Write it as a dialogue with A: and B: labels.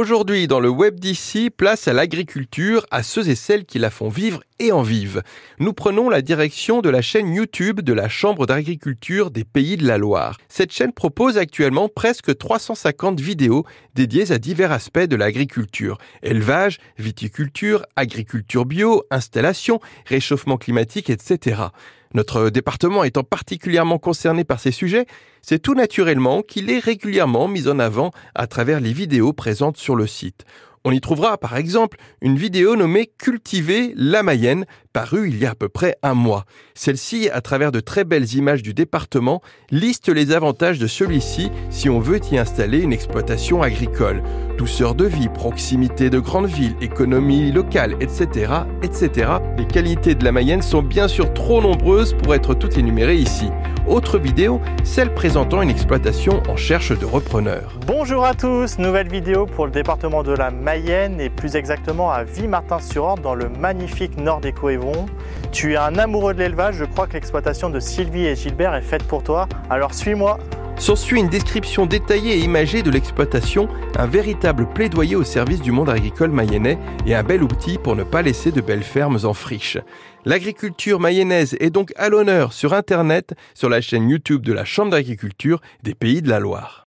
A: Aujourd'hui, dans le web d'ici, place à l'agriculture, à ceux et celles qui la font vivre et en vivent. Nous prenons la direction de la chaîne YouTube de la Chambre d'agriculture des Pays de la Loire. Cette chaîne propose actuellement presque 350 vidéos dédiées à divers aspects de l'agriculture. Élevage, viticulture, agriculture bio, installation, réchauffement climatique, etc. Notre département étant particulièrement concerné par ces sujets, c'est tout naturellement qu'il est régulièrement mis en avant à travers les vidéos présentes sur le site. On y trouvera par exemple une vidéo nommée Cultiver la Mayenne, parue il y a à peu près un mois. Celle-ci, à travers de très belles images du département, liste les avantages de celui-ci si on veut y installer une exploitation agricole. Douceur de vie, proximité de grandes villes, économie locale, etc., etc. Les qualités de la Mayenne sont bien sûr trop nombreuses pour être toutes énumérées ici. Autre vidéo, celle présentant une exploitation en cherche de repreneurs.
B: Bonjour à tous, nouvelle vidéo pour le département de la Mayenne et plus exactement à Vimartin-sur-Orne dans le magnifique nord des Coévrons. Tu es un amoureux de l'élevage, je crois que l'exploitation de Sylvie et Gilbert est faite pour toi, alors suis-moi
A: S'ensuit une description détaillée et imagée de l'exploitation, un véritable plaidoyer au service du monde agricole mayennais et un bel outil pour ne pas laisser de belles fermes en friche. L'agriculture mayonnaise est donc à l'honneur sur Internet, sur la chaîne YouTube de la Chambre d'agriculture des Pays de la Loire.